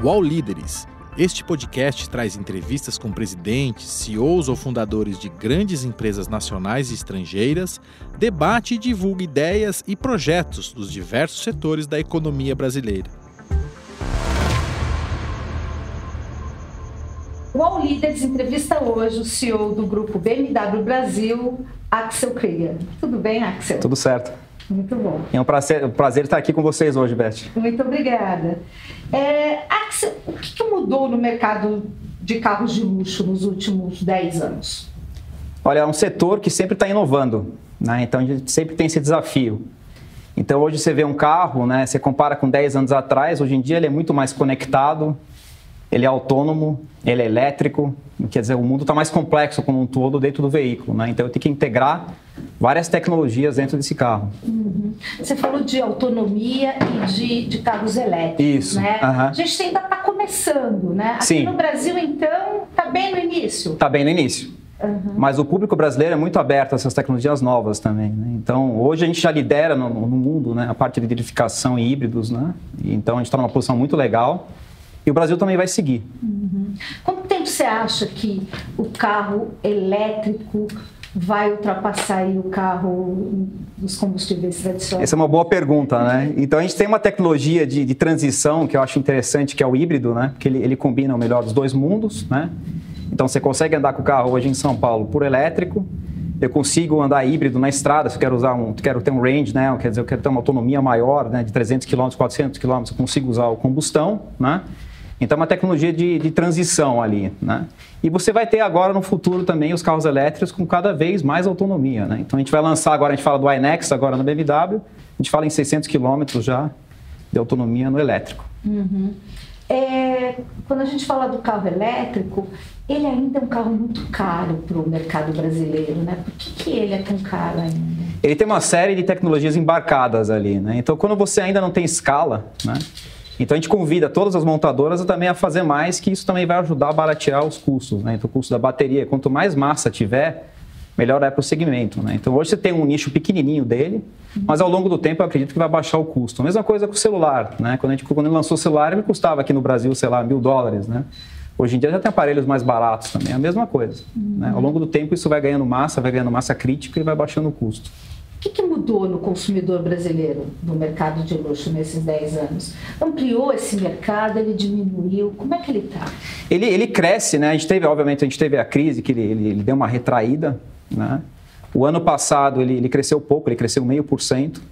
UOL Líderes. Este podcast traz entrevistas com presidentes, CEOs ou fundadores de grandes empresas nacionais e estrangeiras, debate e divulga ideias e projetos dos diversos setores da economia brasileira. O UOL Líderes entrevista hoje o CEO do grupo BMW Brasil, Axel Krieger. Tudo bem, Axel? Tudo certo. Muito bom. É um prazer, um prazer estar aqui com vocês hoje, Beth. Muito obrigada. É, Axel, o que, que mudou no mercado de carros de luxo nos últimos 10 anos? Olha, é um setor que sempre está inovando, né? então a gente sempre tem esse desafio. Então hoje você vê um carro, né? você compara com 10 anos atrás, hoje em dia ele é muito mais conectado, ele é autônomo, ele é elétrico, quer dizer, o mundo está mais complexo como um todo dentro do veículo, né? Então eu tenho que integrar várias tecnologias dentro desse carro. Uhum. Você falou de autonomia e de, de carros elétricos, Isso. né? Uhum. A gente ainda está começando, né? Aqui Sim. no Brasil, então, está bem no início. Está bem no início. Uhum. Mas o público brasileiro é muito aberto a essas tecnologias novas também. Né? Então, hoje a gente já lidera no, no mundo né, a parte de identificação e híbridos. Né? Então, a gente está numa posição muito legal. E o Brasil também vai seguir. Uhum. Quanto tempo você acha que o carro elétrico vai ultrapassar o carro dos combustíveis tradicionais? Essa é uma boa pergunta, né? Então a gente tem uma tecnologia de, de transição que eu acho interessante, que é o híbrido, né? Que ele, ele combina o melhor dos dois mundos, né? Então você consegue andar com o carro hoje em São Paulo por elétrico, eu consigo andar híbrido na estrada, se eu quero usar um, quero ter um range, né? Quer dizer, eu quero ter uma autonomia maior, né? De 300 km, 400 km, eu consigo usar o combustão, né? Então, é uma tecnologia de, de, transição ali, né? E você vai ter agora no futuro também os carros elétricos com cada vez mais autonomia, né? Então, a gente vai lançar agora, a gente fala do iNext agora no BMW, a gente fala em 600 quilômetros já de autonomia no elétrico. Uhum. É, quando a gente fala do carro elétrico, ele ainda é um carro muito caro para o mercado brasileiro, né? Por que, que ele é tão caro ainda? Ele tem uma série de tecnologias embarcadas ali, né? Então, quando você ainda não tem escala, né? Então a gente convida todas as montadoras também a fazer mais, que isso também vai ajudar a baratear os custos, né? Então o custo da bateria, quanto mais massa tiver, melhor é para o segmento, né? Então hoje você tem um nicho pequenininho dele, mas ao longo do tempo eu acredito que vai baixar o custo. A mesma coisa com o celular, né? Quando a gente quando lançou o celular ele custava aqui no Brasil, sei lá, mil dólares, né? Hoje em dia já tem aparelhos mais baratos também, é a mesma coisa. Uhum. Né? Ao longo do tempo isso vai ganhando massa, vai ganhando massa crítica e vai baixando o custo. O que, que, mudou no consumidor brasileiro no mercado de luxo nesses 10 anos? Ampliou esse mercado? Ele diminuiu? Como é que ele está? Ele, ele cresce, né? A gente teve, obviamente, a gente teve a crise que ele, ele, ele deu uma retraída, né? O ano passado ele, ele cresceu pouco, ele cresceu meio por cento.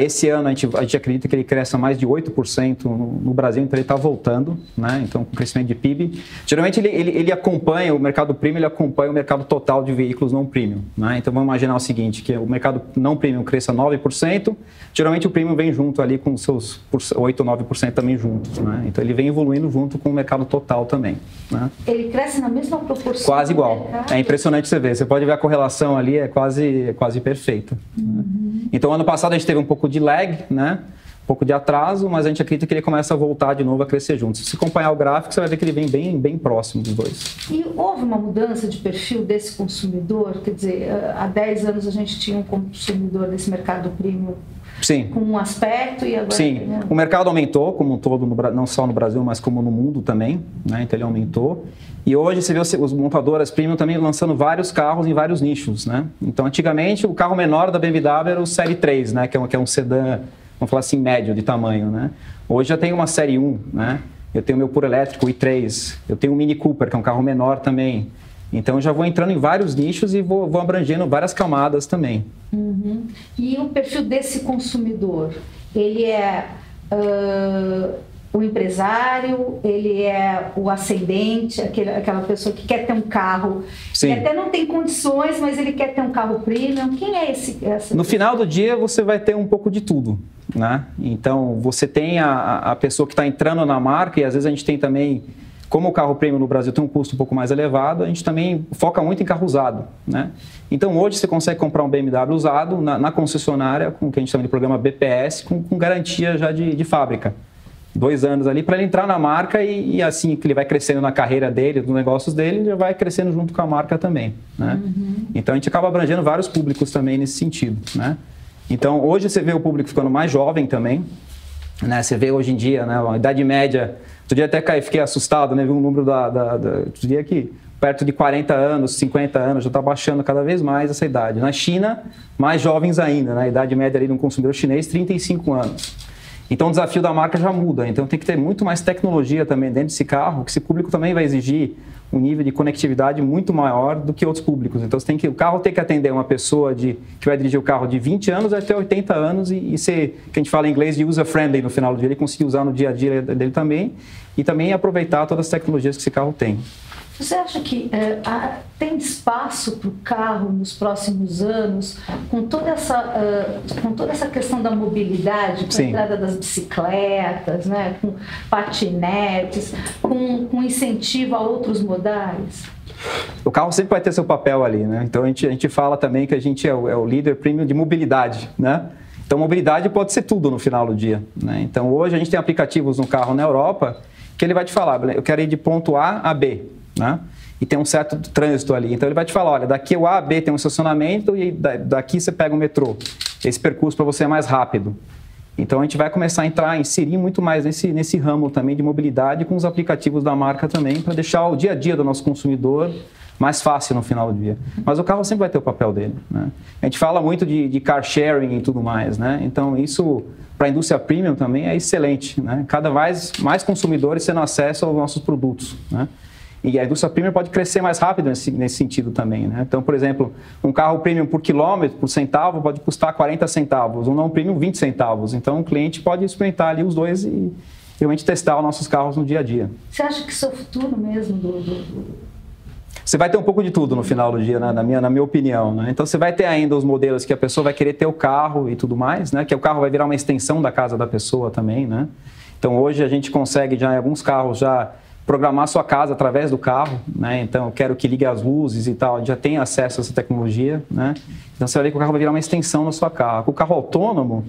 Esse ano a gente, a gente acredita que ele cresça mais de 8% no, no Brasil, então ele está voltando, né? então com crescimento de PIB. Geralmente ele, ele, ele, acompanha, o mercado premium ele acompanha o mercado total de veículos não premium. Né? Então vamos imaginar o seguinte, que o mercado não premium cresça 9%, geralmente o premium vem junto ali com seus 8 ou 9% também juntos. Né? Então ele vem evoluindo junto com o mercado total também. Né? Ele cresce na mesma proporção? Quase igual. É impressionante você ver. Você pode ver a correlação ali, é quase, é quase perfeita. Uhum. Né? Então ano passado a gente teve um pouco de lag, né? um pouco de atraso, mas a gente acredita que ele começa a voltar de novo a crescer junto. Se você acompanhar o gráfico, você vai ver que ele vem bem, bem próximo dos dois. E houve uma mudança de perfil desse consumidor? Quer dizer, há 10 anos a gente tinha um consumidor desse mercado premium Sim. com um aspecto e agora... Sim, né? o mercado aumentou como um todo, no, não só no Brasil, mas como no mundo também, né? então ele aumentou. E hoje você vê os, montadoras premium também lançando vários carros em vários nichos, né? Então, antigamente, o carro menor da BMW era o Série 3, né? Que é um, que é um sedã, vamos falar assim, médio de tamanho, né? Hoje já tem uma Série 1, né? Eu tenho meu puro elétrico, o i3. Eu tenho o Mini Cooper, que é um carro menor também. Então, eu já vou entrando em vários nichos e vou, vou abrangendo várias camadas também. Uhum. E o perfil desse consumidor? Ele é... Uh o empresário, ele é o ascendente, aquele, aquela pessoa que quer ter um carro, Sim. que até não tem condições, mas ele quer ter um carro premium. Quem é esse? Essa no pessoa? final do dia, você vai ter um pouco de tudo. Né? Então, você tem a, a pessoa que está entrando na marca, e às vezes a gente tem também, como o carro premium no Brasil tem um custo um pouco mais elevado, a gente também foca muito em carro usado. Né? Então, hoje você consegue comprar um BMW usado na, na concessionária, com o que a gente chama de programa BPS, com, com garantia já de, de fábrica dois anos ali para ele entrar na marca e, e, assim que ele vai crescendo na carreira dele, nos negócios dele, ele já vai crescendo junto com a marca também, né? Uhum. Então a gente acaba abrangendo vários públicos também nesse sentido, né? Então hoje você vê o público ficando mais jovem também. Né? Você vê hoje em dia, né, a idade média. Outro dia até caí, fiquei assustado, né? Vi um número da. da, da outro dia que perto de 40 anos, 50 anos, já está baixando cada vez mais essa idade. Na China, mais jovens ainda, né? a idade média ali de um consumidor chinês, 35 anos. Então o desafio da marca já muda. Então tem que ter muito mais tecnologia também dentro desse carro, que esse público também vai exigir um nível de conectividade muito maior do que outros públicos. Então, você tem que, o carro tem que atender uma pessoa de, que vai dirigir o carro de 20 anos até 80 anos e, e ser, que a gente fala em inglês, de user-friendly no final do dia, ele conseguir usar no dia a dia dele também e também aproveitar todas as tecnologias que esse carro tem. Você acha que é, há, tem espaço para o carro nos próximos anos, com toda essa, uh, com toda essa questão da mobilidade, com Sim. a entrada das bicicletas, né, com patinetes, com, com incentivo a outros modais? O carro sempre vai ter seu papel ali, né? Então a gente, a gente fala também que a gente é o, é o líder premium de mobilidade, né? Então mobilidade pode ser tudo no final do dia, né? Então hoje a gente tem aplicativos no carro na Europa que ele vai te falar, eu quero ir de ponto A a B né? E tem um certo trânsito ali. Então ele vai te falar, olha, daqui o A a B tem um estacionamento e daqui você pega o metrô. Esse percurso para você é mais rápido. Então a gente vai começar a entrar, inserir muito mais nesse, nesse ramo também de mobilidade com os aplicativos da marca também, para deixar o dia a dia do nosso consumidor mais fácil no final do dia. Mas o carro sempre vai ter o papel dele. Né? A gente fala muito de, de car sharing e tudo mais, né? Então isso para a indústria premium também é excelente. Né? Cada vez mais consumidores tendo acesso aos nossos produtos. Né? E a indústria premium pode crescer mais rápido nesse, nesse sentido também. Né? Então, por exemplo, um carro premium por quilômetro, por centavo, pode custar 40 centavos, um não premium 20 centavos. Então, o cliente pode experimentar ali os dois e realmente testar os nossos carros no dia a dia. Você acha que isso é o futuro mesmo do, do... Você vai ter um pouco de tudo no final do dia, né? na, minha, na minha opinião. Né? Então, você vai ter ainda os modelos que a pessoa vai querer ter o carro e tudo mais, né? que o carro vai virar uma extensão da casa da pessoa também. Né? Então, hoje a gente consegue já em alguns carros já programar sua casa através do carro, né? Então, eu quero que ligue as luzes e tal, já tem acesso a essa tecnologia, né? Então, você vai ver que o carro vai virar uma extensão na sua casa. Com o carro autônomo,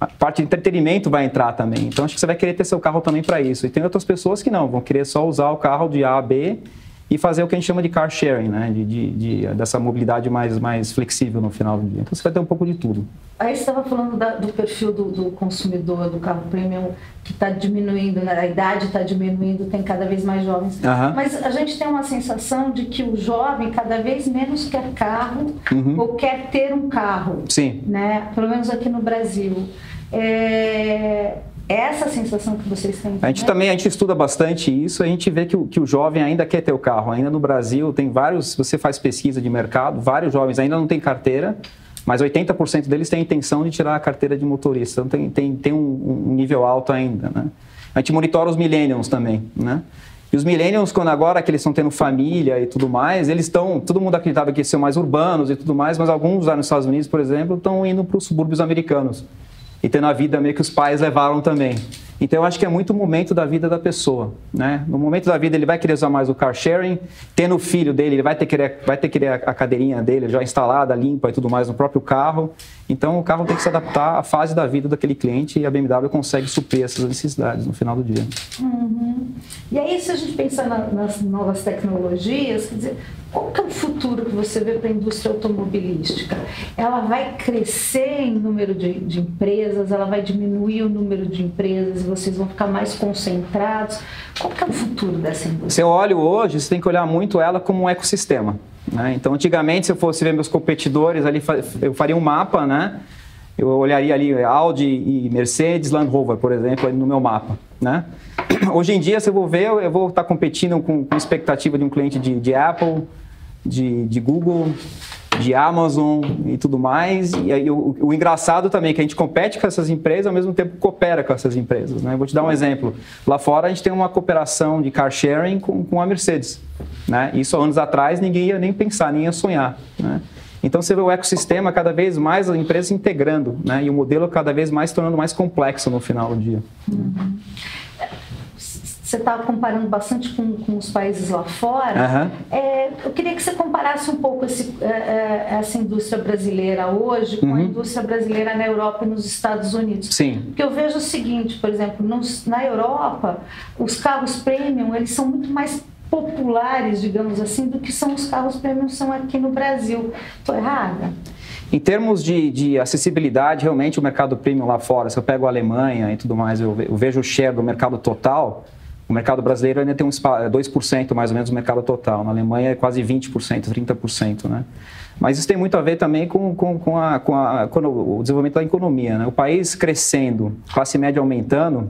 a parte de entretenimento vai entrar também. Então, acho que você vai querer ter seu carro também para isso. E tem outras pessoas que não, vão querer só usar o carro de A a B e fazer o que a gente chama de car sharing, né? De, de, de, dessa mobilidade mais, mais flexível no final do dia. Então você vai ter um pouco de tudo. Aí você estava falando da, do perfil do, do, consumidor do carro premium que está diminuindo, né? a idade está diminuindo, tem cada vez mais jovens. Uhum. Mas a gente tem uma sensação de que o jovem cada vez menos quer carro uhum. ou quer ter um carro. Sim. Né? Pelo menos aqui no Brasil. É essa sensação que vocês têm? A gente também a gente estuda bastante isso, a gente vê que o, que o jovem ainda quer ter o carro. Ainda no Brasil tem vários, se você faz pesquisa de mercado, vários jovens ainda não têm carteira, mas 80% deles têm a intenção de tirar a carteira de motorista. Então tem, tem, tem um, um nível alto ainda. Né? A gente monitora os millennials também. Né? E os millennials, quando agora que eles estão tendo família e tudo mais, eles estão. Todo mundo acreditava que iam mais urbanos e tudo mais, mas alguns lá nos Estados Unidos, por exemplo, estão indo para os subúrbios americanos e tendo a vida meio que os pais levaram também. Então eu acho que é muito o momento da vida da pessoa, né? No momento da vida ele vai querer usar mais o car sharing, tendo o filho dele, ele vai ter que querer, vai ter que querer a cadeirinha dele já instalada, limpa e tudo mais no próprio carro. Então o carro tem que se adaptar à fase da vida daquele cliente e a BMW consegue suprir essas necessidades no final do dia. Uhum. E aí se a gente pensar na, nas novas tecnologias, quer dizer, qual que é o futuro que você vê para a indústria automobilística? Ela vai crescer em número de, de empresas, ela vai diminuir o número de empresas vocês vão ficar mais concentrados? Qual que é o futuro dessa indústria? Se eu olho hoje, você tem que olhar muito ela como um ecossistema. Né? Então, antigamente, se eu fosse ver meus competidores ali, eu faria um mapa, né? Eu olharia ali Audi e Mercedes, Land Rover, por exemplo, no meu mapa, né? Hoje em dia, se eu vou ver, eu vou estar competindo com, com expectativa de um cliente de, de Apple, de, de Google, de Amazon e tudo mais. E aí, o, o, engraçado também é que a gente compete com essas empresas, ao mesmo tempo coopera com essas empresas. Né? Vou te dar um exemplo. Lá fora a gente tem uma cooperação de car sharing com, com a Mercedes. Né? Isso anos atrás ninguém ia nem pensar, nem ia sonhar. Né? Então você vê o ecossistema cada vez mais as empresas integrando, né? E o modelo cada vez mais tornando mais complexo no final do dia. Uhum você está comparando bastante com, com, os países lá fora. Uhum. É, eu queria que você comparasse um pouco esse, é, é, essa indústria brasileira hoje com uhum. a indústria brasileira na Europa e nos Estados Unidos. Sim. Porque eu vejo o seguinte, por exemplo, nos, na Europa, os carros premium eles são muito mais populares, digamos assim, do que são os carros premium são aqui no Brasil. Estou errada? Em termos de, de, acessibilidade, realmente o mercado premium lá fora, se eu pego a Alemanha e tudo mais, eu, eu vejo o share do mercado total, o mercado brasileiro ainda tem um 2% mais ou menos do mercado total. Na Alemanha é quase 20%, 30%. Né? Mas isso tem muito a ver também com, com, com, a, com, a, com o desenvolvimento da economia. Né? O país crescendo, classe média aumentando,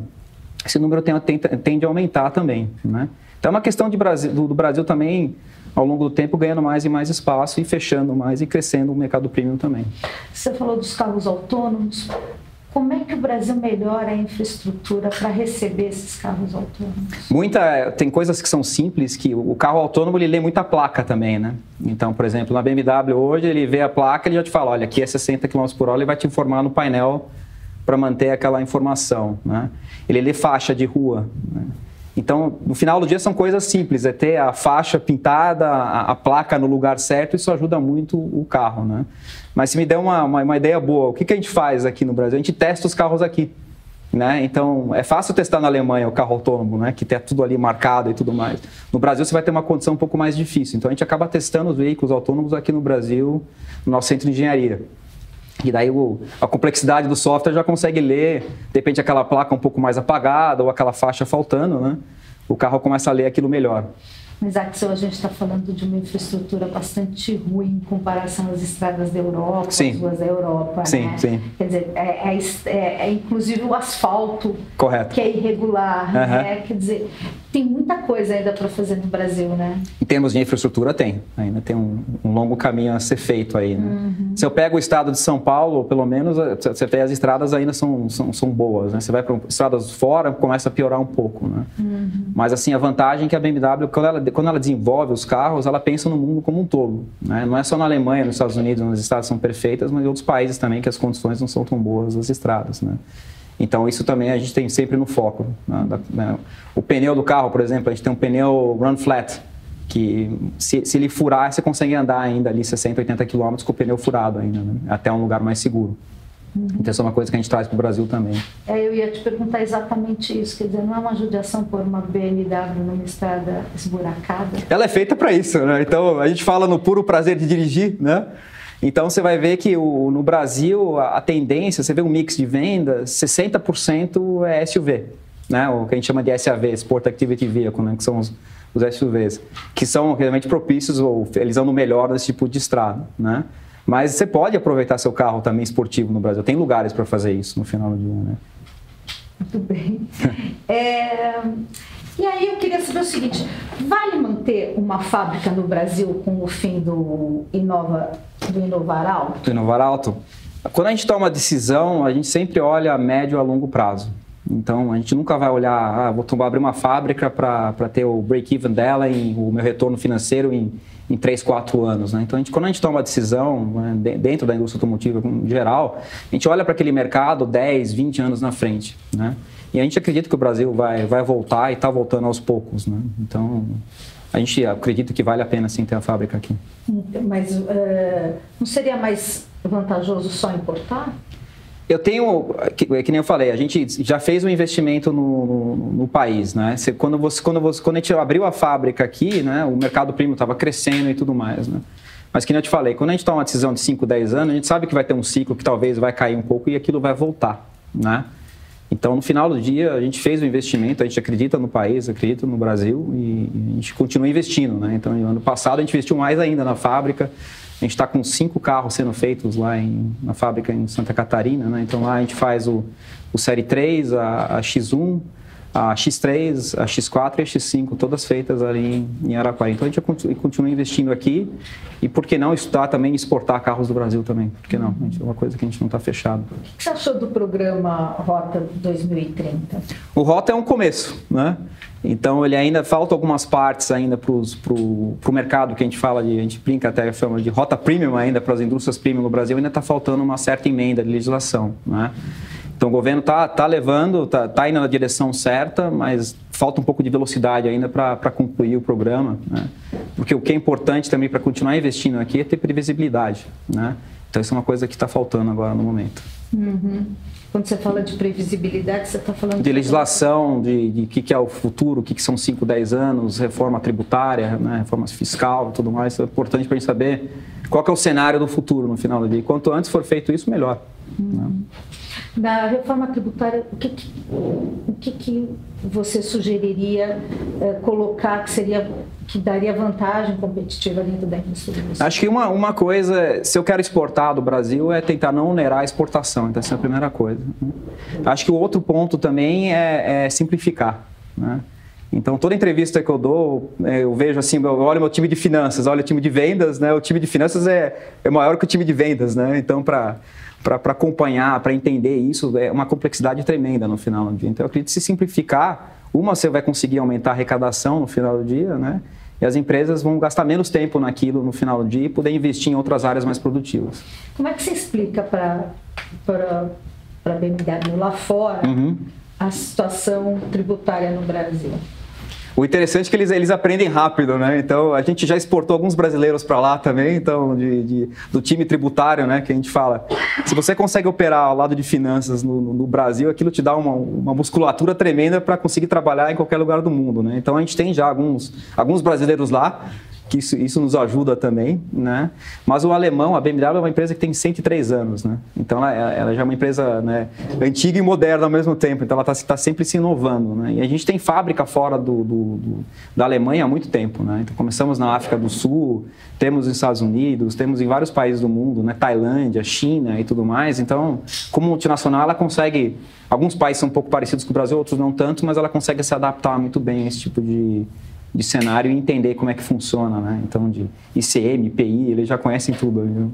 esse número tende, tende a aumentar também. Né? Então é uma questão Brasil, do, do Brasil também ao longo do tempo ganhando mais e mais espaço e fechando mais e crescendo o mercado premium também. Você falou dos carros autônomos. Como é que o Brasil melhora a infraestrutura para receber esses carros autônomos? Muita, tem coisas que são simples, que o carro autônomo ele lê muita placa também, né? Então, por exemplo, na BMW hoje ele vê a placa e já te fala, olha, aqui é 60 km por hora, ele vai te informar no painel para manter aquela informação, né? Ele lê faixa de rua, né? Então, no final do dia são coisas simples, é ter a faixa pintada, a, a placa no lugar certo, isso ajuda muito o carro, né? Mas se me der uma, uma, uma ideia boa, o que, que a gente faz aqui no Brasil? A gente testa os carros aqui. Né? Então, é fácil testar na Alemanha o carro autônomo, né? que tem tudo ali marcado e tudo mais. No Brasil, você vai ter uma condição um pouco mais difícil. Então, a gente acaba testando os veículos autônomos aqui no Brasil, no nosso centro de engenharia. E daí o, a complexidade do software já consegue ler, de repente aquela placa um pouco mais apagada ou aquela faixa faltando, né? O carro começa a ler aquilo melhor. Mas, Axel, a gente está falando de uma infraestrutura bastante ruim em comparação às estradas da Europa, sim. as ruas da Europa. Sim, né? sim. Quer dizer, é, é, é, é, inclusive o asfalto Correto. que é irregular. Uhum. Né? Quer dizer, tem muita coisa ainda para fazer no Brasil, né? Em termos de infraestrutura, tem. Ainda tem um, um longo caminho a ser feito aí. Né? Uhum. Se eu pego o estado de São Paulo, pelo menos, você vê as estradas ainda são, são, são boas. Né? Você vai para estradas fora, começa a piorar um pouco. Né? Uhum. Mas, assim, a vantagem é que a BMW, quando ela, quando ela desenvolve os carros, ela pensa no mundo como um todo. Né? Não é só na Alemanha, nos Estados Unidos, onde as estradas são perfeitas, mas em outros países também que as condições não são tão boas das estradas. Né? Então, isso também a gente tem sempre no foco. Né? né? O pneu do carro, por exemplo, a gente tem um pneu run flat, que se, se ele furar, você consegue andar ainda ali 60, 80 quilômetros com o pneu furado ainda, né? até um lugar mais seguro. Uhum. Então, isso é uma coisa que a gente traz para o Brasil também. É, eu ia te perguntar exatamente isso. Quer dizer, não é uma judiação por uma BMW numa estrada esburacada? Ela é feita para isso, né? Então, a gente fala no puro prazer de dirigir, né? Então você vai ver que o, no Brasil a, a, tendência, você vê um mix de vendas, 60% é SUV, né? o que a gente chama de SAV, Sport Activity Vehicle, né? que são os, os SUVs, que são realmente propícios ou eles andam melhor nesse tipo de estrada. Né? Mas você pode aproveitar seu carro também esportivo no Brasil, tem lugares para fazer isso no final do dia. Né? Muito bem. é... E aí eu queria saber o seguinte: vale manter uma fábrica no Brasil com o fim do Inova, do Inovar Alto? Do Inovar Alto? Quando a gente toma decisão, a gente sempre olha a médio a longo prazo. Então, a gente nunca vai olhar, ah, vou abrir uma fábrica para ter o break-even dela, em, o meu retorno financeiro em, em 3, 4 anos. Né? Então, a gente, quando a gente toma uma decisão, né, dentro da indústria automotiva em geral, a gente olha para aquele mercado 10, 20 anos na frente. Né? E a gente acredita que o Brasil vai, vai voltar e está voltando aos poucos. Né? Então, a gente acredita que vale a pena sim ter a fábrica aqui. Mas uh, não seria mais vantajoso só importar? Eu tenho, que, que, nem eu falei, a gente já fez um investimento no, no, no país, né? Você, quando, você, quando, você, quando a gente abriu a fábrica aqui, né, o mercado primo estava crescendo e tudo mais, né? Mas que nem eu te falei, quando a gente toma uma decisão de 5, 10 anos, a gente sabe que vai ter um ciclo que talvez vai cair um pouco e aquilo vai voltar, né? Então, no final do dia, a gente fez o investimento, a gente acredita no país, acredita no Brasil e a gente continua investindo. Né? Então, no ano passado, a gente investiu mais ainda na fábrica. A gente está com cinco carros sendo feitos lá em, na fábrica em Santa Catarina. Né? Então, lá a gente faz o, o Série 3, a, a X1, a X3, a X4 e a X5, todas feitas ali em Araquari. Então a gente continua investindo aqui e por que não estudar também exportar carros do Brasil também? Por que não? É uma coisa que a gente não está fechado. O que você achou do programa Rota 2030? O Rota é um começo, né? Então ele ainda falta algumas partes ainda para o mercado que a gente fala de, a gente brinca até chama de rota premium ainda para as indústrias premium no Brasil, ainda está faltando uma certa emenda de legislação, né? Então o governo está tá levando, está tá indo na direção certa, mas falta um pouco de velocidade ainda para concluir o programa. Né? Porque o que é importante também para continuar investindo aqui é ter previsibilidade. Né? Então isso é uma coisa que está faltando agora no momento. Uhum. Quando você fala de previsibilidade, você está falando... De legislação, de o que, que, é o futuro, o que, que são 5, 10 anos, reforma tributária, né? reforma fiscal e tudo mais. Isso é importante para a gente saber qual é o cenário do futuro no final do dia. Quanto antes for feito isso, melhor. Né? Na reforma tributária, o que, que o que, que você sugeriria é, colocar que seria que daria vantagem competitiva dentro da indústria? Acho que uma, uma coisa, se eu quero exportar do Brasil, é tentar não onerar a exportação. Então, essa é a primeira coisa. Né? Acho que o outro ponto também é, é simplificar. Né? Então, toda entrevista que eu dou, é, eu vejo assim, eu olho meu time de finanças, olho o time de vendas, né? O time de finanças é, é maior que o time de vendas, né? Então, para para acompanhar, para entender isso, é uma complexidade tremenda no final do dia. Então, eu acredito que se simplificar, uma, você vai conseguir aumentar a arrecadação no final do dia, né? E as empresas vão gastar menos tempo naquilo no final do dia e poder investir em outras áreas mais produtivas. Como é que você explica para a BMW lá fora uhum. a situação tributária no Brasil? O interessante é que eles, eles aprendem rápido, né? Então, a gente já exportou alguns brasileiros para lá também, então, de, de, do time tributário, né? Que a gente fala. Se você consegue operar ao lado de finanças no, no Brasil, aquilo te dá uma, uma musculatura tremenda para conseguir trabalhar em qualquer lugar do mundo, né? Então, a gente tem já alguns, alguns brasileiros lá que isso, isso nos ajuda também, né? Mas o alemão, a BMW é uma empresa que tem 103 anos, né? Então ela, ela já é uma empresa né, antiga e moderna ao mesmo tempo, então ela está tá sempre se inovando, né? E a gente tem fábrica fora do, do, do, da Alemanha há muito tempo, né? Então começamos na África do Sul, temos nos Estados Unidos, temos em vários países do mundo, né? Tailândia, China e tudo mais. Então, como multinacional, ela consegue alguns países são um pouco parecidos com o Brasil, outros não tanto, mas ela consegue se adaptar muito bem a esse tipo de de cenário e entender como é que funciona, né? Então, de ICM, IPI, eles já conhecem tudo. Viu?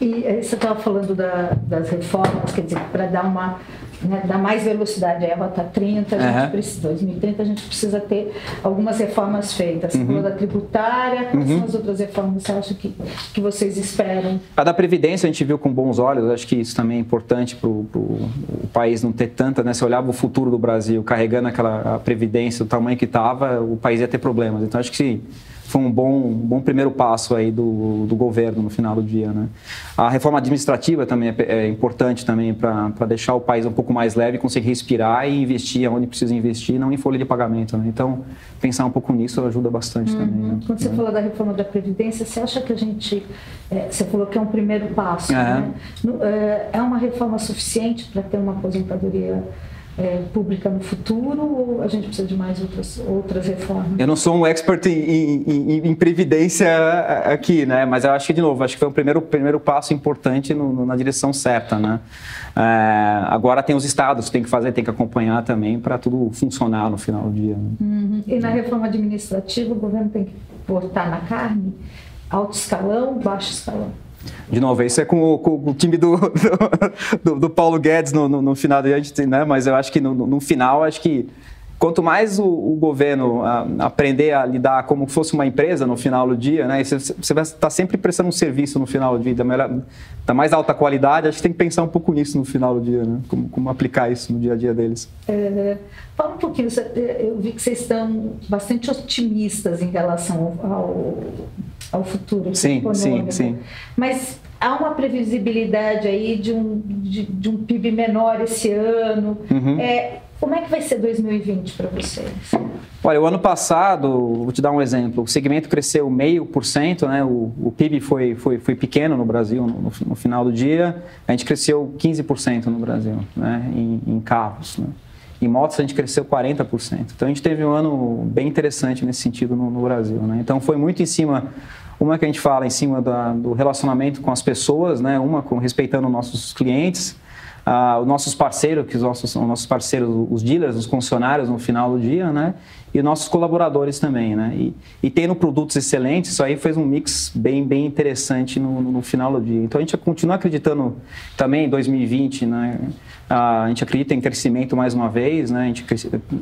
E eh, você estava falando da, das reformas, quer dizer, para dar uma né, dar mais velocidade à Rota 30, a gente uhum. precisa, 2030 a gente precisa ter algumas reformas feitas. Você uhum. falou da tributária, quais uhum. são as outras reformas que você acha que, que vocês esperam? A da Previdência a gente viu com bons olhos, acho que isso também é importante para o país não ter tanta, né? Se olhava o futuro do Brasil carregando aquela Previdência, o tamanho que estava, o país ia ter problemas. Então acho que se foi um bom, um bom primeiro passo aí do, do governo no final do dia. Né? A reforma administrativa também é, é importante também para deixar o país um pouco mais leve, conseguir respirar e investir onde precisa investir, não em folha de pagamento. Né? Então, pensar um pouco nisso ajuda bastante uhum. também. Né? Quando você falou da reforma da Previdência, você acha que a gente, é, você falou que é um primeiro passo, é. Né? É, é uma reforma suficiente para ter uma aposentadoria é, pública no futuro ou a gente precisa de mais outras, outras reformas? Eu não sou um expert em, em, em, previdência aqui, né? Mas eu acho que, de novo, acho que foi um primeiro, primeiro passo importante no, no, na direção certa, né? É, agora tem os estados que tem que fazer, tem que acompanhar também para tudo funcionar no final do dia. Né? Uhum. E na reforma administrativa, o governo tem que botar na carne alto escalão, baixo escalão? De novo, isso é com o, com o time do, do, do, Paulo Guedes no, no, no final, né? mas eu acho que no, no final, acho que quanto mais o, o governo a, aprender a lidar como se fosse uma empresa no final do dia, né? Você, você vai estar sempre prestando um serviço no final do dia, da, melhor, da mais alta qualidade, acho que tem que pensar um pouco nisso no final do dia, né? Como, como aplicar isso no dia a dia deles. É, fala um pouquinho, eu vi que vocês estão bastante otimistas em relação ao, ao futuro sim, sim, sim. Mas há uma previsibilidade aí de um, de, de um PIB menor esse ano. Uhum. É, como é que vai ser 2020 para vocês? Olha, o ano passado, vou te dar um exemplo, o segmento cresceu meio por cento, né? O, o PIB foi, foi, foi pequeno no Brasil no, no, final do dia, a gente cresceu 15% no Brasil, né? Em, em carros, né? Em motos a gente cresceu 40%. Então a gente teve um ano bem interessante nesse sentido no, no Brasil, né? Então foi muito em cima uma que a gente fala em cima da, do relacionamento com as pessoas, né? Uma com respeitando nossos clientes, uh, os nossos parceiros, que os nossos, os nossos parceiros, os dealers, os concessionários no final do dia, né? E nossos colaboradores também, né? E, e tendo produtos excelentes, isso aí fez um mix bem, bem interessante no, no, final do dia. Então a gente continua acreditando também em 2020, né? Uh, a gente acredita em crescimento mais uma vez, né? A gente,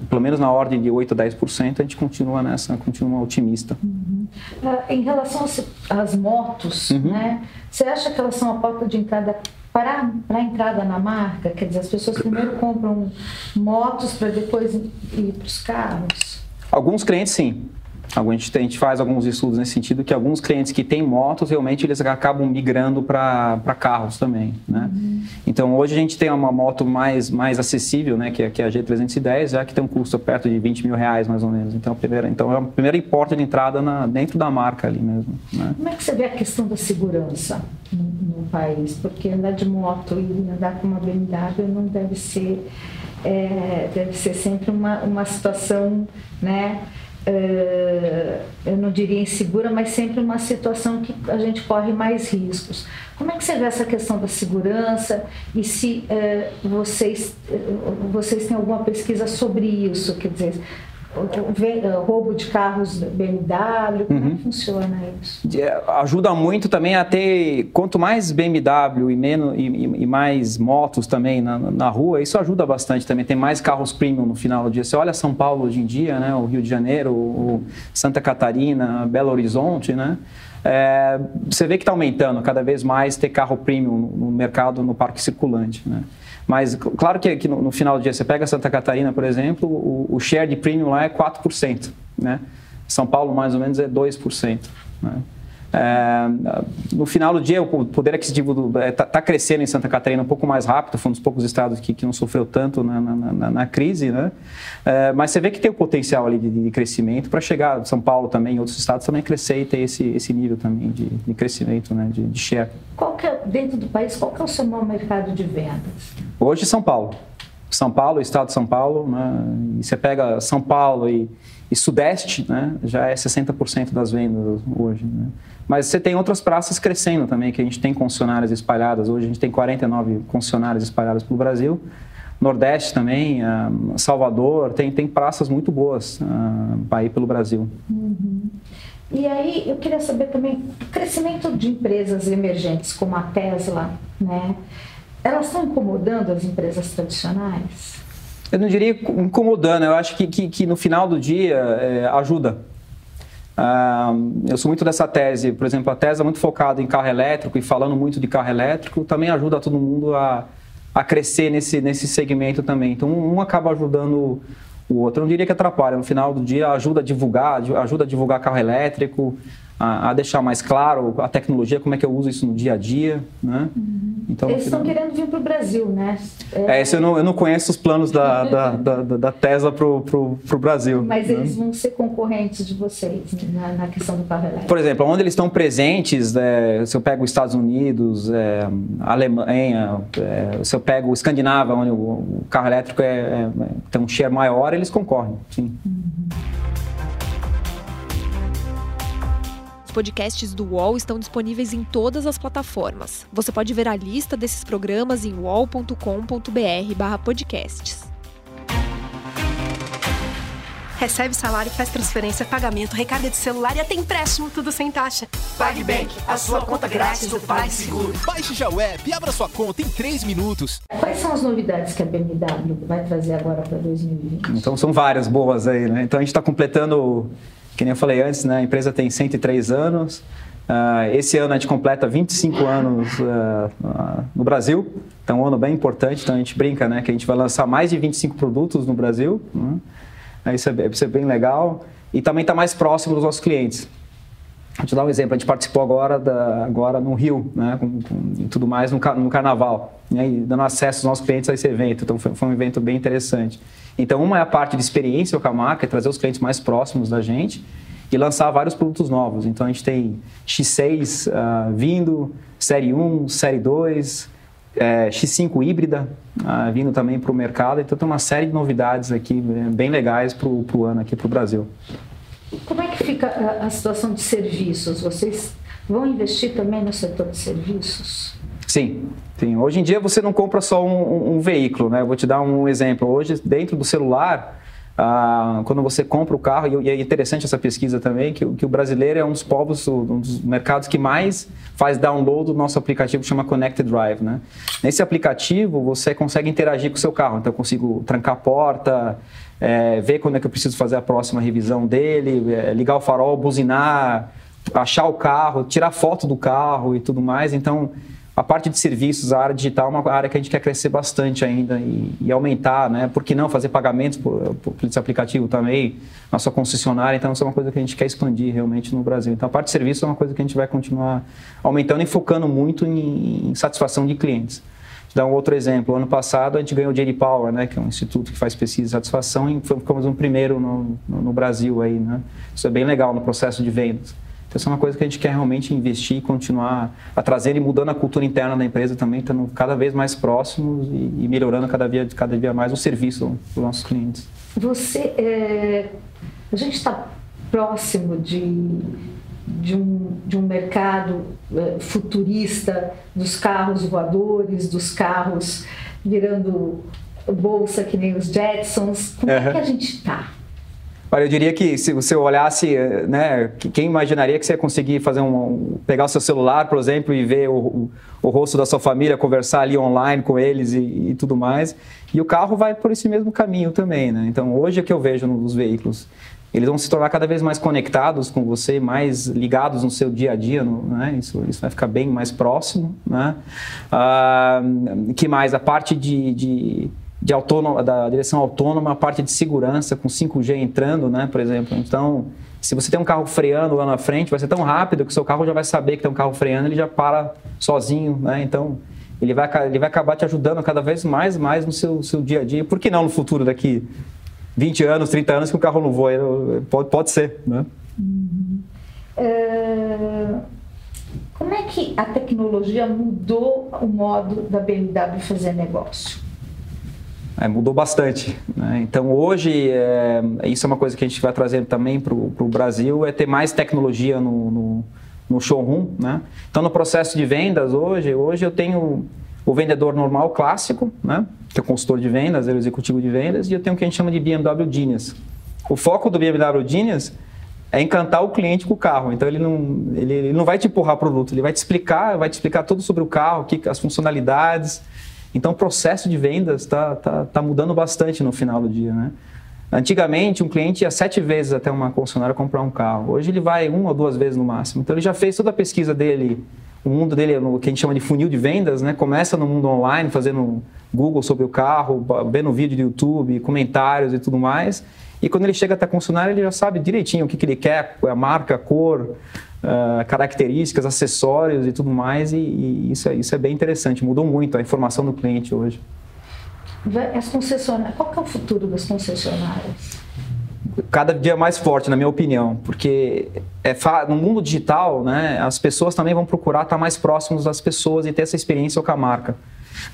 pelo menos na ordem de 8 a 10%, a gente continua nessa, continua otimista. Uhum. Uh, em relação às motos, uhum. né? Você acha que elas são a porta de entrada para, a entrada na marca, quer dizer, as pessoas primeiro compram motos para depois ir para os carros? Alguns clientes sim. A gente, a gente faz alguns estudos nesse sentido que alguns clientes que têm motos, realmente eles acabam migrando para carros também, né? Uhum. Então, hoje a gente tem uma moto mais, mais acessível, né? Que é, que é a G310, já que tem um custo perto de 20 mil reais, mais ou menos. Então, a primeira, então é a primeira porta de entrada na, dentro da marca ali mesmo. Né? Como é que você vê a questão da segurança no, no país? Porque andar de moto e andar com uma BMW não deve ser... É, deve ser sempre uma, uma situação, né? Uh, eu não diria insegura, mas sempre uma situação que a gente corre mais riscos. Como é que você vê essa questão da segurança e se uh, vocês, uh, vocês têm alguma pesquisa sobre isso? Quer dizer, roubo de carros BMW, como uhum. funciona isso? É, ajuda muito também a ter, quanto mais BMW e, menos, e, e mais motos também na, na, rua, isso ajuda bastante também, tem mais carros premium no final do dia. Você olha São Paulo hoje em dia, né, o Rio de Janeiro, o Santa Catarina, Belo Horizonte, né, é, você vê que está aumentando cada vez mais ter carro premium no, no mercado, no parque circulante, né. Mas claro que, que no, no, final do dia, você pega Santa Catarina, por exemplo, o, o share de premium lá é 4%. Né? São Paulo, mais ou menos, é 2%. Né? É, no final do dia, o poder aquisitivo está é, tá, crescendo em Santa Catarina um pouco mais rápido, foi um dos poucos estados que, que não sofreu tanto na, na, na, na crise, né? É, mas você vê que tem o potencial ali de, de crescimento para chegar, São Paulo também, outros estados também crescer e ter esse, esse nível também de, de crescimento, né? de, de share. Qual que é, dentro do país, qual que é o seu maior mercado de vendas? Hoje, São Paulo. São Paulo, estado de São Paulo, né? e você pega São Paulo e, e Sudeste, né? já é 60% das vendas hoje. Né? Mas você tem outras praças crescendo também, que a gente tem concessionárias espalhadas. Hoje a gente tem 49 concessionárias espalhadas pelo Brasil. Nordeste também, uh, Salvador, tem, tem praças muito boas uh, aí pelo Brasil. Uhum. E aí eu queria saber também, o crescimento de empresas emergentes como a Tesla, né? Elas estão incomodando as empresas tradicionais? Eu não diria incomodando, eu acho que, que, que no final do dia é, ajuda eu sou muito dessa tese, por exemplo, a tese é muito focada em carro elétrico e falando muito de carro elétrico também ajuda todo mundo a, a crescer nesse, nesse segmento também. Então, um acaba ajudando o outro. Eu não diria que atrapalha, no final do dia ajuda a divulgar, ajuda a divulgar carro elétrico, a, a, deixar mais claro a tecnologia, como é que eu uso isso no dia a dia, né? Uhum. Então, Eles estão querendo vir para o Brasil, né? É, esse eu não, eu não conheço os planos da, da, da, da Tesla para o Brasil. Mas né? eles vão ser concorrentes de vocês né? na, na, questão do carro elétrico. Por exemplo, onde eles estão presentes, é, se eu pego os Estados Unidos, é, Alemanha, é, se eu pego o Escandinávia, onde o, o carro elétrico é, é, tem um share maior, eles concorrem, sim. Uhum. Podcasts do UOL estão disponíveis em todas as plataformas. Você pode ver a lista desses programas em uol.com.br/podcasts. Recebe salário, faz transferência, pagamento, recarga de celular e até empréstimo, tudo sem taxa. PagBank, a sua conta grátis do PagSeguro. Baixe já o app e abra sua conta em 3 minutos. Quais são as novidades que a BMW vai trazer agora para 2020? Então são várias boas aí, né? Então a gente está completando que nem eu falei antes, né, a empresa tem 103 anos. Uh, esse ano a gente completa 25 anos uh, uh, no Brasil, então é um ano bem importante. Então a gente brinca né, que a gente vai lançar mais de 25 produtos no Brasil. Né? Isso, é, isso é bem legal. E também está mais próximo dos nossos clientes. Vou te dar um exemplo, a gente participou agora, da, agora no Rio, né, com, com, tudo mais no, no Carnaval, né, e dando acesso aos nossos clientes a esse evento, então foi, foi um evento bem interessante. Então, uma é a parte de experiência com a marca, é trazer os clientes mais próximos da gente e lançar vários produtos novos. Então, a gente tem X6 uh, ah, vindo, Série 1, Série 2, é, X5 híbrida uh, vindo também para o mercado. Então, tem uma série de novidades aqui é, bem legais para o ano aqui para o Brasil. Como é que fica a, a situação de serviços? Vocês vão investir também no setor de serviços? Sim, sim. Hoje em dia você não compra só um, um veículo, né? Eu vou te dar um exemplo. Hoje, dentro do celular, ah, quando você compra o carro, e é interessante essa pesquisa também, que, que, o brasileiro é um dos povos, um dos mercados que mais faz download do nosso aplicativo chama Connected Drive. Né? Nesse aplicativo, você consegue interagir com o seu carro. Então, eu consigo trancar a porta, é, ver quando é que eu preciso fazer a próxima revisão dele, é, ligar o farol, buzinar, achar o carro, tirar foto do carro e tudo mais. Então, a parte de serviços, a área digital é uma área que a gente quer crescer bastante ainda e, e aumentar, né? Por que não fazer pagamentos por, por esse aplicativo também, na sua concessionária? Então, isso é uma coisa que a gente quer expandir realmente no Brasil. Então, a parte de serviços é uma coisa que a gente vai continuar aumentando e focando muito em, em satisfação de clientes. Dar um outro exemplo. Ano passado, a gente ganhou o JD Power, né? Que é um instituto que faz pesquisa de satisfação e ficamos um primeiro no, no, no Brasil aí, né? Isso é bem legal no processo de vendas. Então, isso é uma coisa que a gente quer realmente investir e continuar a trazer e mudando a cultura interna da empresa também, estando cada vez mais próximos e, e melhorando cada dia, cada dia mais o serviço dos nossos clientes. Você, é, a gente está próximo de, de, um, de um mercado é, futurista dos carros voadores, dos carros virando bolsa que nem os Jetsons. Como uhum. é que a gente está? Olha, eu diria que se você olhasse, né, quem imaginaria que você ia conseguir fazer um, pegar o seu celular, por exemplo, e ver o, o, o rosto da sua família, conversar ali online com eles e, e, tudo mais. E o carro vai por esse mesmo caminho também, né? Então, hoje é que eu vejo nos veículos, eles vão se tornar cada vez mais conectados com você, mais ligados no seu dia a dia, né? Isso, isso vai ficar bem mais próximo, né? Ah, que mais? A parte de, de de autônoma, da direção autônoma, a parte de segurança com 5G entrando, né, por exemplo. Então, se você tem um carro freando lá na frente, vai ser tão rápido que o seu carro já vai saber que tem um carro freando, ele já para sozinho, né? Então, ele vai, ele vai acabar te ajudando cada vez mais mais no seu, seu dia a dia. Por que não no futuro, daqui 20 anos, 30 anos, que o carro não voa? Pode, pode ser, né? Uhum. É... Como é que a tecnologia mudou o modo da BMW fazer negócio? É, mudou bastante. Né? Então hoje, é, isso é uma coisa que a gente vai trazer também para o Brasil, é ter mais tecnologia no, no, no, showroom. Né? Então no processo de vendas hoje, hoje eu tenho o vendedor normal clássico, né? Que é o consultor de vendas, é o executivo de vendas, e eu tenho o que a gente chama de BMW Genius. O foco do BMW Genius é encantar o cliente com o carro. Então ele não, ele, ele não vai te empurrar produto, ele vai te explicar, vai te explicar tudo sobre o carro, que, as funcionalidades, então, o processo de vendas está tá, tá mudando bastante no final do dia, né? Antigamente, um cliente ia sete vezes até uma concessionária comprar um carro. Hoje ele vai uma ou duas vezes no máximo. Então, ele já fez toda a pesquisa dele, o mundo dele, o que a gente chama de funil de vendas, né? Começa no mundo online, fazendo Google sobre o carro, vendo vídeo do YouTube, comentários e tudo mais. E quando ele chega até a concessionária, ele já sabe direitinho o que, que ele quer, a marca, a cor, uh, características, acessórios e tudo mais, e, e, isso, é, isso é bem interessante, mudou muito a informação do cliente hoje. As concessionárias, qual que é o futuro das concessionárias? Cada dia mais forte, na minha opinião, porque é no mundo digital, né, as pessoas também vão procurar estar mais próximos das pessoas e ter essa experiência com a marca.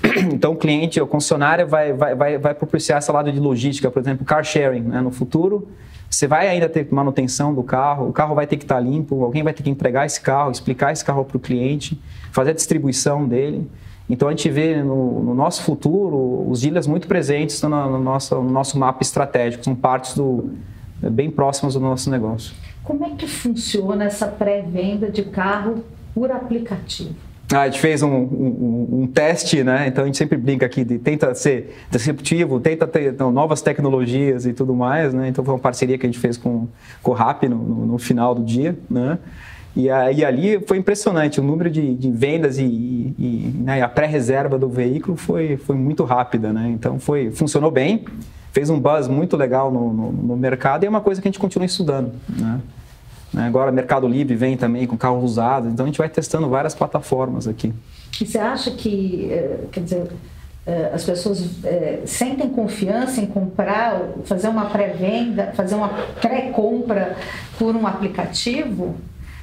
Então, o cliente, o concessionário vai, vai, vai, vai propiciar essa lado de logística, por exemplo, car sharing. Né? No futuro, você vai ainda ter manutenção do carro, o carro vai ter que estar limpo, alguém vai ter que entregar esse carro, explicar esse carro para o cliente, fazer a distribuição dele. Então a gente vê no, no nosso futuro os dealers muito presentes no, no, nosso, no nosso mapa estratégico, são partes do, bem próximas do nosso negócio. Como é que funciona essa pré-venda de carro por aplicativo? Ah, a gente fez um, um, um, teste, né? Então a gente sempre brinca aqui, de, tenta ser receptivo, tenta ter então, novas tecnologias e tudo mais, né? Então foi uma parceria que a gente fez com, com o RAP no, no, no final do dia, né? E, aí ali foi impressionante, o número de, de vendas e, e né, a pré-reserva do veículo foi, foi muito rápida, né? Então foi, funcionou bem, fez um buzz muito legal no, no, no mercado e é uma coisa que a gente continua estudando, né? Né? Agora, Mercado Livre vem também com carros usados, então a gente vai testando várias plataformas aqui. E você acha que, eh, quer dizer, eh, as pessoas é, sentem confiança em comprar, fazer uma pré-venda, fazer uma pré-compra por um aplicativo?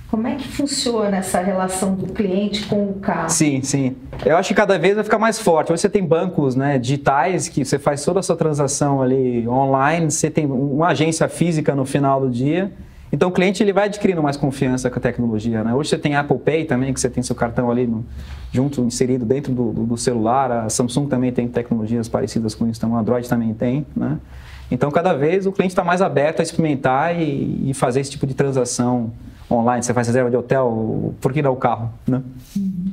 Como é que funciona essa relação do cliente com o carro? Sim, sim. Eu acho que cada vez vai ficar mais forte. Hoje você tem bancos né, digitais que você faz toda a sua transação ali online, você tem uma agência física no final do dia então o cliente ele vai adquirindo mais confiança com a tecnologia. Né? Hoje você tem Apple Pay também, que você tem seu cartão ali no, junto, inserido dentro do, do, do, celular. A Samsung também tem tecnologias parecidas com isso, então o Android também tem. Né? Então cada vez o cliente está mais aberto a experimentar e, e, fazer esse tipo de transação online. Você faz reserva de hotel, por que não o carro? Né? Uhum.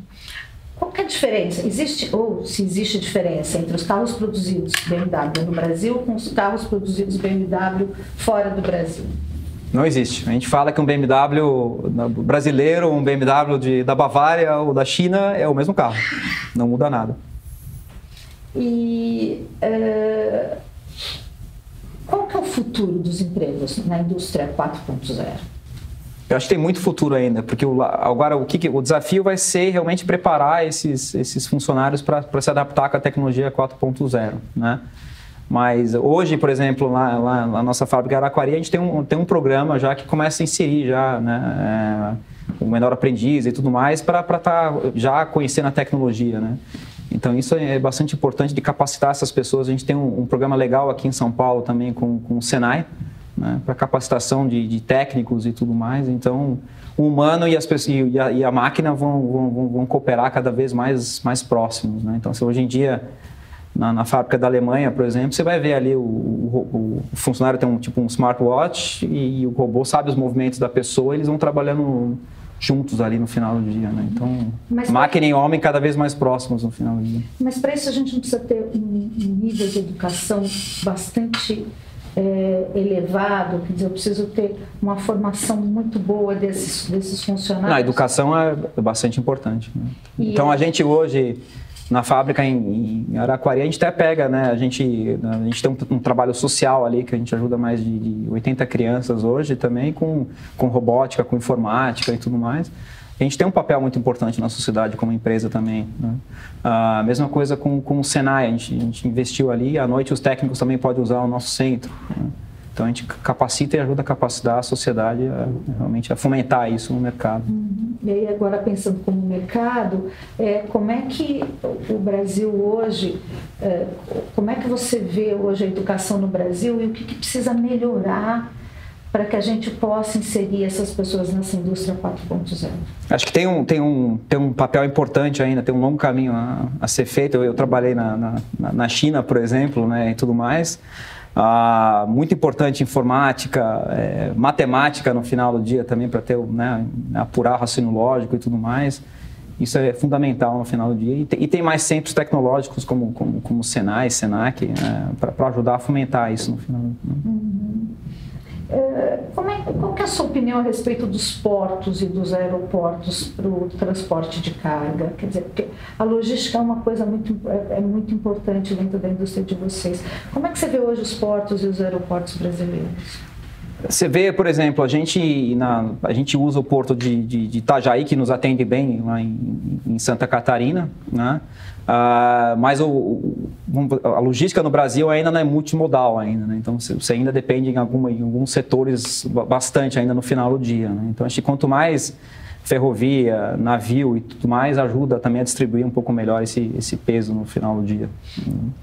Qual é a diferença? Existe, ou se existe diferença entre os carros produzidos BMW no Brasil com os carros produzidos BMW fora do Brasil? Não existe. A gente fala que um BMW brasileiro, um BMW de, da Bavária ou da China é o mesmo carro. Não muda nada. E uh, qual que é o futuro dos empregos na indústria 4.0? Eu acho que tem muito futuro ainda, porque o, agora o, que, o desafio vai ser realmente preparar esses, esses funcionários para se adaptar com a tecnologia 4.0, né? Mas hoje, por exemplo, lá, lá na nossa fábrica Araquari, a gente tem um, tem um programa já que começa a inserir já, né, é, o menor aprendiz e tudo mais para estar tá já conhecendo a tecnologia, né? Então isso é bastante importante de capacitar essas pessoas. A gente tem um, um programa legal aqui em São Paulo também com, com o Senai, né, para capacitação de, de, técnicos e tudo mais. Então, o humano e, as, e, a, e a máquina vão, vão, vão, cooperar cada vez mais, mais próximos. Né? Então, se hoje em dia, na, na, fábrica da Alemanha, por exemplo, você vai ver ali o, o, o funcionário tem um tipo um smartwatch e, e, o robô sabe os movimentos da pessoa, eles vão trabalhando juntos ali no final do dia, né? Então, Mas máquina e homem cada vez mais próximos no final do dia. Mas para isso a gente não precisa ter um nível de educação bastante é, elevado, quer dizer, eu preciso ter uma formação muito boa desses, desses funcionários. Não, a educação é bastante importante. Né? Então, a gente hoje, na fábrica em, em, Araquari, a gente até pega, né? A gente, a gente tem um, um, trabalho social ali, que a gente ajuda mais de, de 80 crianças hoje também, com, com robótica, com informática e tudo mais a gente tem um papel muito importante na sociedade como empresa também. Né? A mesma coisa com, com o Senai, a gente, a gente investiu ali, à noite os técnicos também podem usar o nosso centro. Né? Então a gente capacita e ajuda a capacitar a sociedade a, realmente a fomentar isso no mercado. Uhum. E aí agora pensando como mercado, é, como é que o Brasil hoje, é, como é que você vê hoje a educação no Brasil e o que, que precisa melhorar para que a gente possa inserir essas pessoas nessa indústria 4.0? Acho que tem um, tem, um, tem um papel importante ainda, tem um longo caminho a, a ser feito. Eu, eu trabalhei na, na, na, China, por exemplo, né, e tudo mais. Ah, muito importante informática, é, matemática no final do dia também, para ter né, apurar raciocínio lógico e tudo mais. Isso é fundamental no final do dia. E tem, e tem mais centros tecnológicos como, como, como o Senai, Senac, né, para ajudar a fomentar isso no final. Né? Uhum. Como é, qual é a sua opinião a respeito dos portos e dos aeroportos para o transporte de carga? Quer dizer, porque a logística é uma coisa muito, é, é, muito importante dentro da indústria de vocês. Como é que você vê hoje os portos e os aeroportos brasileiros? Você vê, por exemplo, a gente, na, a gente usa o porto de, de, de Itajaí, que nos atende bem lá em, em Santa Catarina, né? Uh, mas o, o, a logística no Brasil ainda não é multimodal ainda, né? então você ainda depende em, alguma, em alguns setores bastante ainda no final do dia. Né? Então acho que quanto mais ferrovia, navio e tudo mais ajuda também a distribuir um pouco melhor esse, esse peso no final do dia.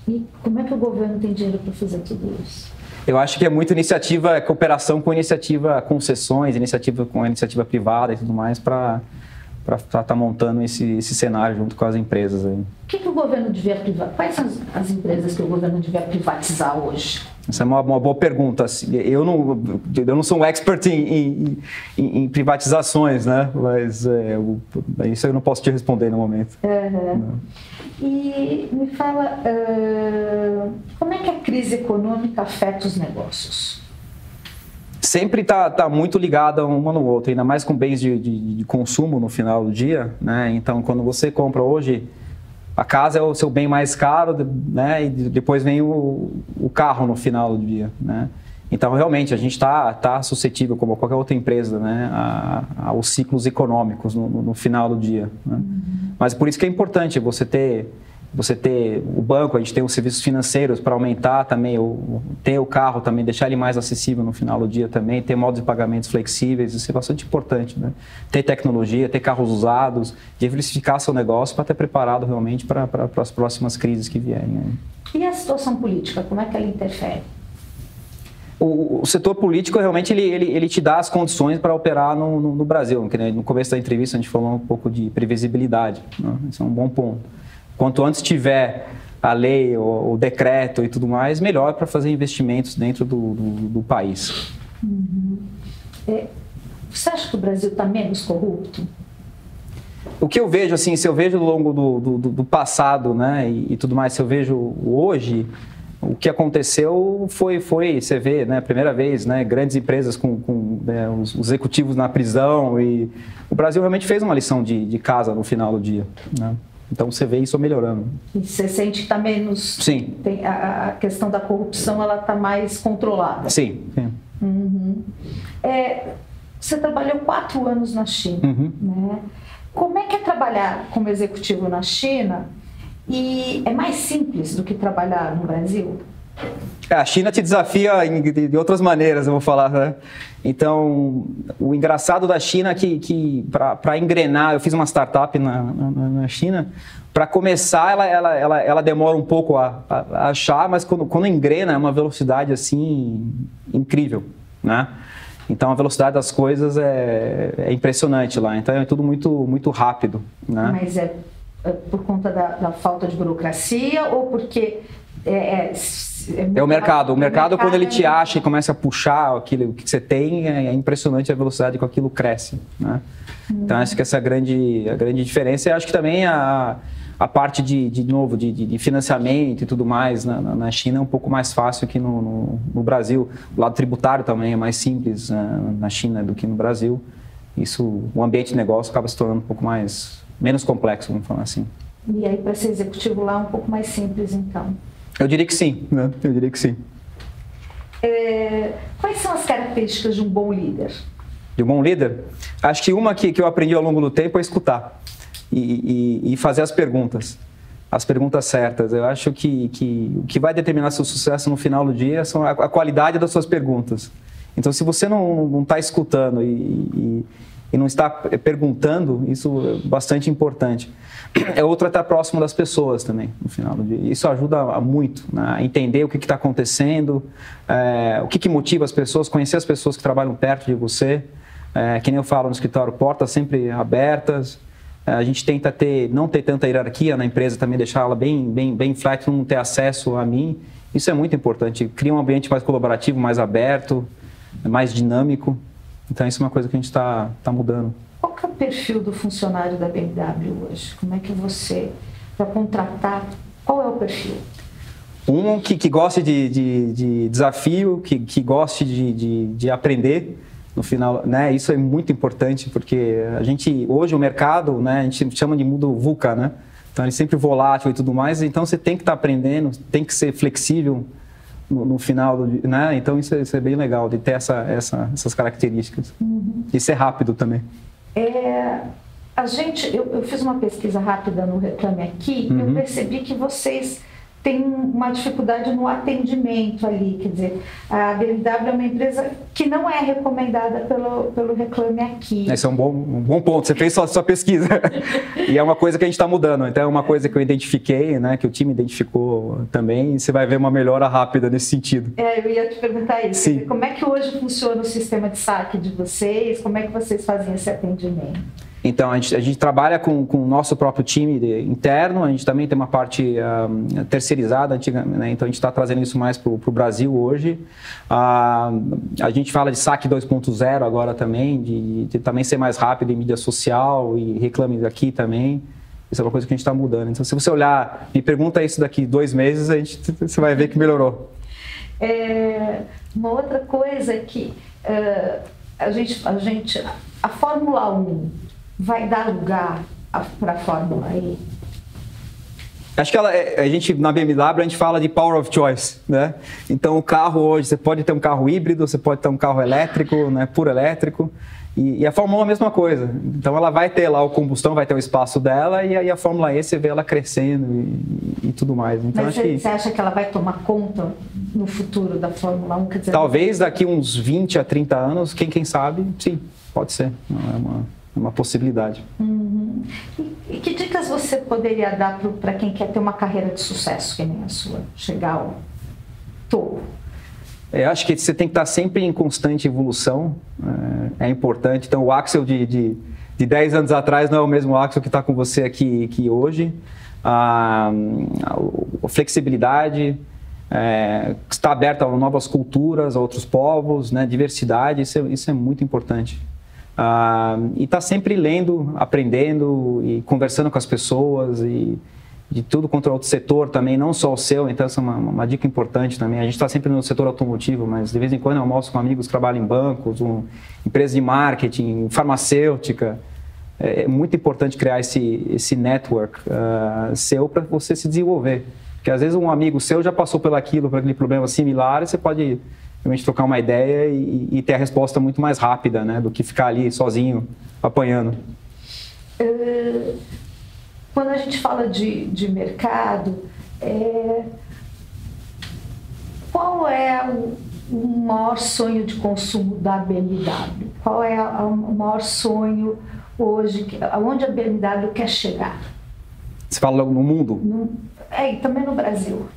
E como é que o governo tem dinheiro para fazer tudo isso? Eu acho que é muita iniciativa, cooperação com iniciativa, concessões, iniciativa com iniciativa privada e tudo mais para para estar tá montando esse, esse cenário junto com as empresas aí. O que, que o governo devia privatizar? Quais são as, as, empresas que o governo devia privatizar hoje? Essa é uma, uma boa pergunta. Assim, eu não, eu não sou um expert em, em, em, em privatizações, né? Mas é, eu, isso eu não posso te responder no momento. Uhum. E me fala, uh, como é que a crise econômica afeta os negócios? Sempre está tá muito ligada uma no outro, ainda mais com bens de, de, de, consumo no final do dia. Né? Então, quando você compra hoje, a casa é o seu bem mais caro, né? e depois vem o, o carro no final do dia. Né? Então, realmente, a gente está tá suscetível, como qualquer outra empresa, né? a, aos ciclos econômicos no, no, no final do dia. Né? Uhum. Mas por isso que é importante você ter você ter o banco, a gente tem os serviços financeiros para aumentar também, o, ter o carro também, deixar ele mais acessível no final do dia também, ter modos de pagamentos flexíveis, isso é bastante importante, né? Ter tecnologia, ter carros usados, diversificar seu negócio para estar preparado realmente para, para, para as próximas crises que vierem. Né? E a situação política, como é que ela interfere? O, o, setor político realmente ele, ele, ele, te dá as condições para operar no, no, no Brasil. No começo da entrevista a gente falou um pouco de previsibilidade, né? isso é um bom ponto. Quanto antes tiver a lei, o, o decreto e tudo mais, melhor para fazer investimentos dentro do, do, do país. Uhum. É, você acha que o Brasil está menos corrupto? O que eu vejo, assim, se eu vejo ao longo do, do, do passado, né, e, e, tudo mais, se eu vejo hoje, o que aconteceu foi, foi você vê, né, primeira vez, né, grandes empresas com, com né, os, os, executivos na prisão e o Brasil realmente fez uma lição de, de casa no final do dia, né? Então você vê isso melhorando. E você sente que está menos. Sim. Tem, a, a, questão da corrupção ela está mais controlada. Sim. sim. Uhum. É, você trabalhou quatro anos na China, uhum. né? Como é que é trabalhar como executivo na China? E é mais simples do que trabalhar no Brasil? É, a China te desafia em, de, outras maneiras, eu vou falar. Né? Então, o engraçado da China é que, que para engrenar, eu fiz uma startup na, na, na China, para começar, ela, ela, ela, ela, demora um pouco a, a, a, achar, mas quando, quando engrena é uma velocidade assim incrível, né? Então a velocidade das coisas é, é impressionante lá. Então é tudo muito muito rápido, né? Mas é, é por conta da, da falta de burocracia ou porque é, é, é, é o mercado. O mercado, quando ele te acha e começa a puxar aquilo que você tem, é impressionante a velocidade com aquilo cresce. Né? Então, acho que essa é a grande, a grande diferença. E acho que também a, a parte de, de novo, de, de financiamento e tudo mais na, na, China é um pouco mais fácil que no, no, no Brasil. O lado tributário também é mais simples né, na China do que no Brasil. Isso, o ambiente de negócio acaba se tornando um pouco mais, menos complexo, vamos falar assim. E aí, para ser executivo lá, é um pouco mais simples, então? Eu diria que sim, né? Eu diria que sim. É, quais são as características de um bom líder? De um bom líder? Acho que uma que, que eu aprendi ao longo do tempo é escutar e, e, e fazer as perguntas. As perguntas certas. Eu acho que, que o que vai determinar seu sucesso no final do dia são a, a qualidade das suas perguntas. Então, se você não está escutando e, e, e, não está perguntando, isso é bastante importante. é outro estar próximo das pessoas também, no final do dia. Isso ajuda muito né? a entender o que está acontecendo, é, o que, que, motiva as pessoas, conhecer as pessoas que trabalham perto de você. É, que nem eu falo no escritório, portas sempre abertas. É, a gente tenta ter, não ter tanta hierarquia na empresa, também deixar ela bem, bem, bem flat, não ter acesso a mim. Isso é muito importante. Cria um ambiente mais colaborativo, mais aberto, mais dinâmico. Então, isso é uma coisa que a gente está tá mudando. Qual é o perfil do funcionário da BMW hoje? Como é que você, para contratar, qual é o perfil? Um que, que goste de, de, de desafio, que, que goste de, de, de aprender no final, né? Isso é muito importante porque a gente hoje o mercado, né? A gente chama de mundo VUCA, né? Então ele é sempre volátil e tudo mais. Então você tem que estar tá aprendendo, tem que ser flexível no, no final, do, né? Então isso é, isso é, bem legal de ter essa, essa, essas características uhum. e ser rápido também. É, a gente, eu, eu, fiz uma pesquisa rápida no Reclame Aqui uhum. eu percebi que vocês têm uma dificuldade no atendimento ali. Quer dizer, a BMW é uma empresa que não é recomendada pelo, pelo Reclame Aqui. Esse é um bom, um bom ponto. Você fez sua, sua pesquisa. e é uma coisa que a gente está mudando. Então, é uma coisa que eu identifiquei, né, que o time identificou também. E você vai ver uma melhora rápida nesse sentido. É, eu ia te perguntar isso. Sim. Como é que hoje funciona o sistema de saque de vocês? Como é que vocês fazem esse atendimento? Então, a gente, a gente trabalha com, com o nosso próprio time de, interno, a gente também tem uma parte uh, terceirizada, antiga, né? então a gente está trazendo isso mais para o Brasil hoje. Uh, a gente fala de saque 2.0 agora também, de, de, também ser mais rápido em mídia social e reclame aqui também. Isso é uma coisa que a gente está mudando. Então, se você olhar, me pergunta isso daqui dois meses, a gente, você vai ver que melhorou. É, uma outra coisa que uh, a gente, a gente, a Fórmula 1 vai dar lugar para a Fórmula E? Acho que ela, é, a gente, na BMW, a gente fala de power of choice, né? Então, o carro hoje, você pode ter um carro híbrido, você pode ter um carro elétrico, né, puro elétrico, e, e, a Fórmula 1 é a mesma coisa. Então, ela vai ter lá o combustão, vai ter o espaço dela, e aí a Fórmula E você vê ela crescendo e, e tudo mais. Então, Mas você, que... você acha que ela vai tomar conta no futuro da Fórmula 1? Quer dizer, Talvez daqui uns 20 a 30 anos, quem, quem sabe, sim, pode ser. Não é uma uma possibilidade. Uhum. E, e, que dicas você poderia dar para quem quer ter uma carreira de sucesso que nem a sua, chegar ao topo? Eu acho que você tem que estar sempre em constante evolução, é, é importante. Então, o Axel de, de, de 10 anos atrás não é o mesmo Axel que está com você aqui, aqui hoje. A, a, a flexibilidade, é, estar aberto a novas culturas, a outros povos, né, diversidade, isso é, isso é muito importante. Ah, e está sempre lendo, aprendendo e conversando com as pessoas e, de tudo quanto é outro setor também, não só o seu, então essa é uma, uma dica importante também. A gente está sempre no setor automotivo, mas de vez em quando eu almoço com amigos que trabalham em bancos, um, empresas de marketing, farmacêutica. É, é muito importante criar esse, esse network uh, seu para você se desenvolver. Porque às vezes um amigo seu já passou por aquilo, por aquele problema similar, e você pode realmente trocar uma ideia e, e, ter a resposta muito mais rápida, né? Do que ficar ali sozinho, apanhando. Uh, quando a gente fala de, de mercado, é, qual é o, o, maior sonho de consumo da BMW? Qual é a, a, o maior sonho hoje, aonde a BMW quer chegar? Você fala no mundo? No, é, e também no Brasil.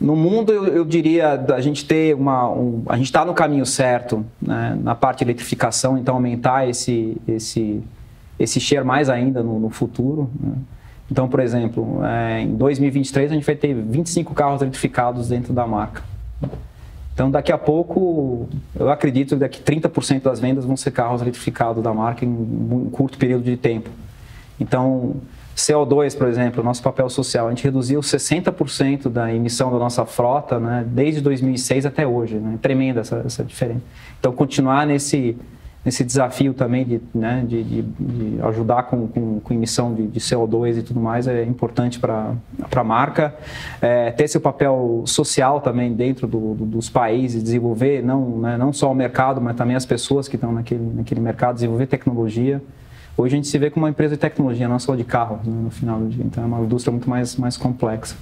No mundo, eu, eu diria, a gente ter uma, um, a gente está no caminho certo, né, na parte de eletrificação, então aumentar esse, esse, esse share mais ainda no, no futuro. Né? Então, por exemplo, é, em 2023 a gente vai ter 25 carros eletrificados dentro da marca. Então, daqui a pouco, eu acredito que daqui 30% das vendas vão ser carros eletrificados da marca em um curto período de tempo. Então, CO2, por exemplo, nosso papel social, a gente reduziu 60% da emissão da nossa frota né, desde 2006 até hoje. Né? Tremenda essa, essa diferença. Então, continuar nesse, nesse desafio também de, né, de, de, de ajudar com, com, com emissão de, de, CO2 e tudo mais é importante para a marca. É, ter seu papel social também dentro do, do, dos países, desenvolver não, né, não só o mercado, mas também as pessoas que estão naquele, naquele mercado, desenvolver tecnologia. Hoje a gente se vê como uma empresa de tecnologia, não só de carro, né, no final do dia. Então é uma indústria muito mais, mais complexa.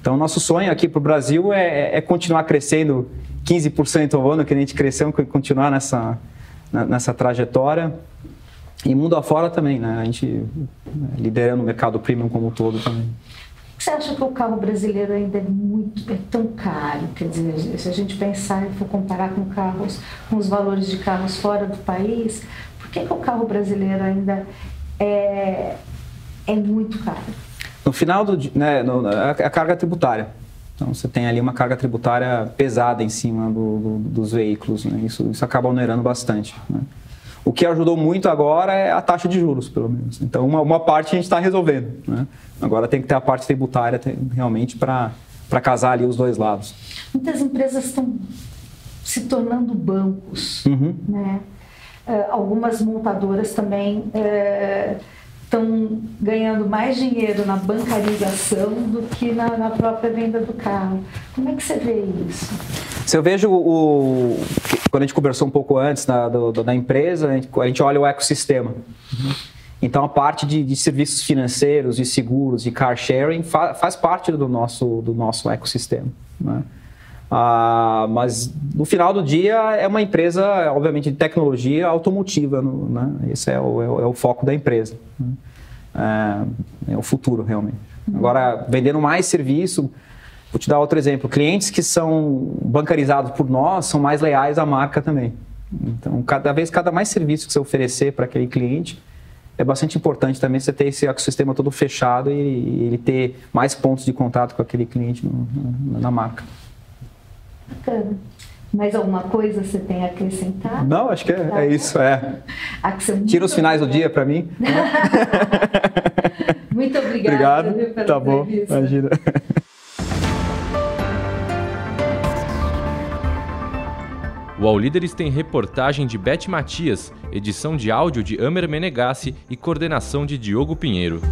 Então, nosso sonho aqui para o Brasil é, é, continuar crescendo 15% ao ano, que a gente cresceu, continuar nessa, nessa trajetória. E mundo afora também, né? A gente né, liderando o mercado premium como um todo também. Você acha que o carro brasileiro ainda é muito é tão caro? Quer dizer, se a gente pensar e for comparar com carros, com os valores de carros fora do país, por que, que o carro brasileiro ainda é, é muito caro? No final do né, no, a, carga tributária. Então você tem ali uma carga tributária pesada em cima do, do, dos veículos. Né? Isso, isso acaba onerando bastante. Né? O que ajudou muito agora é a taxa de juros, pelo menos. Então uma, uma parte a gente está resolvendo. Né? Agora tem que ter a parte tributária realmente para casar ali os dois lados. Muitas empresas estão se tornando bancos. Uhum. Né? Uh, algumas montadoras também estão uh, ganhando mais dinheiro na bancarização do que na, na, própria venda do carro. Como é que você vê isso? Se eu vejo o. Quando a gente conversou um pouco antes da, do, empresa, a gente, a gente, olha o ecossistema. Uhum. Então, a parte de, de, serviços financeiros, de seguros, de car sharing, fa, faz parte do nosso, do nosso ecossistema. Né? Ah, mas no final do dia é uma empresa, obviamente, de tecnologia automotiva. No, né? Esse é o, é, o, é o, foco da empresa. Né? É, é, o futuro, realmente. Agora, vendendo mais serviço, vou te dar outro exemplo. Clientes que são bancarizados por nós são mais leais à marca também. Então, cada vez, cada mais serviço que você oferecer para aquele cliente, é bastante importante também você ter esse ecossistema todo fechado e, ele ter mais pontos de contato com aquele cliente no, na marca. Bacana. Mais alguma coisa você tem a acrescentar? Não, acho que é, tá é isso, é. Tira os finais do dia para mim. muito obrigada. Obrigado. Pela tá bom, imagina. O All Líderes tem reportagem de Beth Matias, edição de áudio de Amer Menegassi e coordenação de Diogo Pinheiro.